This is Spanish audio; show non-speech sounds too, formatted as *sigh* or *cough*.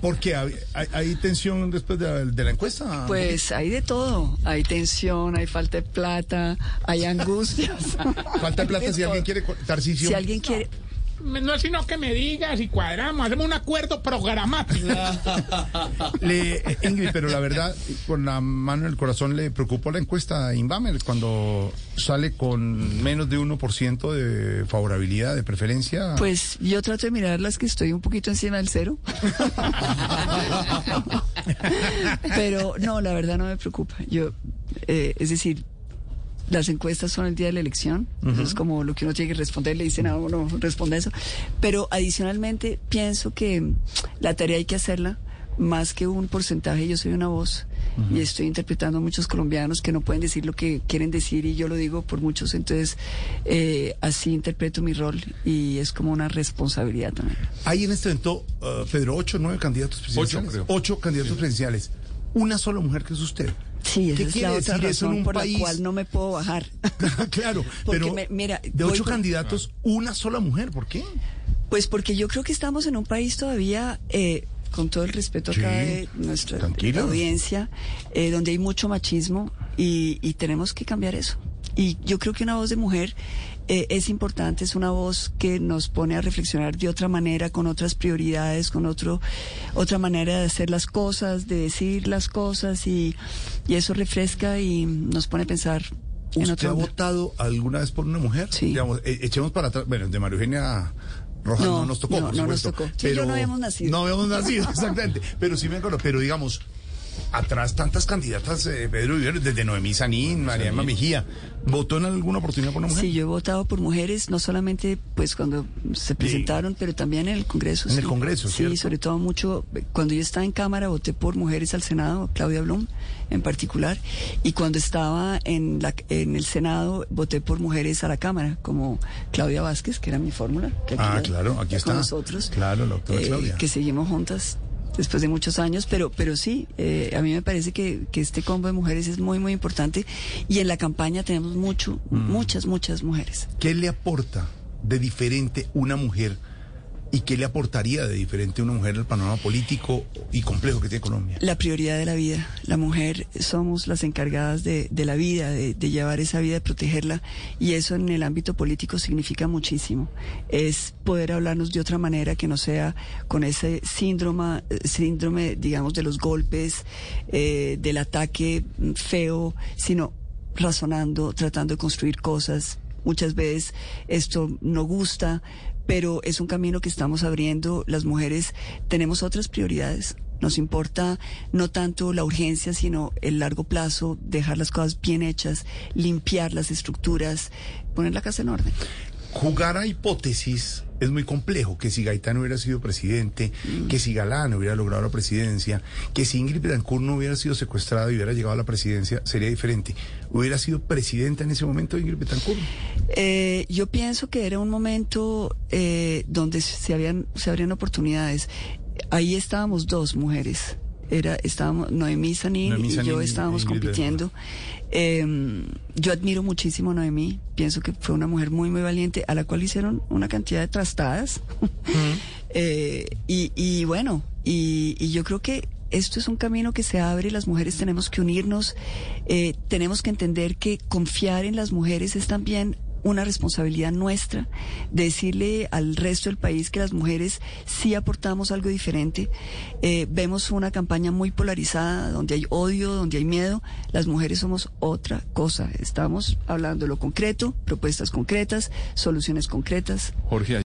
Porque hay, hay- hay tensión después de la, de la encuesta. Pues hay de todo. Hay tensión, hay falta de plata, hay angustias. Falta de plata si alguien quiere Tarcisio. Si alguien quiere, No es sino que me digas y cuadramos, hacemos un acuerdo programático. *laughs* Le, eh, Ingrid, pero la verdad, con la mano en el corazón, le preocupó la encuesta a Inbamer cuando sale con menos de 1% de favorabilidad, de preferencia. pues yo trato de mirar las que estoy un poquito encima del cero. *laughs* *laughs* Pero no, la verdad no me preocupa. Yo, eh, es decir, las encuestas son el día de la elección, eso es como lo que uno tiene que responder, le dicen a uno, responde eso. Pero adicionalmente pienso que la tarea hay que hacerla más que un porcentaje, yo soy una voz y estoy interpretando a muchos colombianos que no pueden decir lo que quieren decir y yo lo digo por muchos, entonces eh, así interpreto mi rol y es como una responsabilidad también. Hay en este evento, uh, Pedro, ocho, nueve candidatos presidenciales. creo. Ocho candidatos presidenciales. Una sola mujer que es usted. Sí, esa ¿Qué es quiere la otra decir eso en razón un por país? la cual no me puedo bajar. *laughs* claro, *laughs* Porque pero me- mira, de ocho por- candidatos, una sola mujer. ¿Por qué? Pues porque yo creo que estamos en un país todavía, eh, con todo el respeto acá Sí, de nuestra audiencia, eh, donde hay mucho machismo y, y tenemos que cambiar eso. Y yo creo que una voz de mujer eh, es importante, es una voz que nos pone a reflexionar de otra manera, con otras prioridades, con otro, otra manera de hacer las cosas, de decir las cosas y, y eso refresca y nos pone a pensar en ¿Usted otra ha onda. votado alguna vez por una mujer? Sí. Digamos, eh, echemos para atrás. Bueno, de María Eugenia Rojas no, No, nos tocó, no, por no nos supuesto. tocó. Sí, yo no habíamos nacido. No habíamos *laughs* nacido, exactamente. Pero sí me acuerdo. Pero digamos, atrás tantas candidatas, eh, Pedro Viveros, desde Noemí Sanín, María Emma Mejía. ¿Votó en alguna oportunidad por una mujer? Sí, yo he votado por mujeres, no solamente pues cuando se presentaron, pero también en el Congreso. En sí. el Congreso, Sí, ¿cierto? sobre todo mucho, cuando yo estaba en Cámara voté por mujeres al Senado, Claudia Blum en particular, y cuando estaba en, la, en el Senado voté por mujeres a la Cámara, como Claudia Vázquez, que era mi fórmula. que aquí Ah, la- claro, aquí con está. nosotros. Claro, la doctora eh, Claudia. Que seguimos juntas después de muchos años, pero, pero sí, eh, a mí me parece que, que este combo de mujeres es muy, muy importante y en la campaña tenemos mucho, Mm. muchas, muchas mujeres. ¿Qué le aporta de diferente una mujer y qué le aportaría de diferente una mujer al panorama político y complejo que tiene Colombia? La prioridad de la vida. La mujer somos las encargadas de, la vida, de, llevar esa vida, de protegerla. Y eso en el ámbito político significa muchísimo. Es poder hablarnos de otra manera que no sea con ese síndrome, síndrome digamos, de los golpes, eh, del ataque feo, sino razonando, tratando de construir cosas. Muchas veces esto no gusta, pero es un camino que estamos abriendo. Las mujeres tenemos otras prioridades. Nos importa no tanto la urgencia, sino el largo plazo, dejar las cosas bien hechas, limpiar las estructuras, poner la casa en orden. Jugar a hipótesis es muy complejo, que si Gaitán hubiera sido presidente, que si Galán hubiera logrado la presidencia, que si Ingrid Betancourt no hubiera sido secuestrada y hubiera llegado a la presidencia, sería diferente. ¿Hubiera sido presidenta en ese momento Ingrid Betancourt? Eh, yo pienso que era un momento eh, donde se habían se abrían oportunidades. Ahí estábamos dos mujeres. Era estábamos Noemí Sanín Noemí y yo estábamos compitiendo. Eh, yo admiro muchísimo a Noemí. Pienso que fue una mujer muy muy valiente a la cual hicieron una cantidad de trastadas. *laughs* Eh, y, y bueno, y, y yo creo que esto es un camino que se abre, las mujeres tenemos que unirnos, eh, tenemos que entender que confiar en las mujeres es también una responsabilidad nuestra, decirle al resto del país que las mujeres sí aportamos algo diferente. Eh, vemos una campaña muy polarizada, donde hay odio, donde hay miedo. Las mujeres somos otra cosa. Estamos hablando de lo concreto, propuestas concretas, soluciones concretas. Jorge,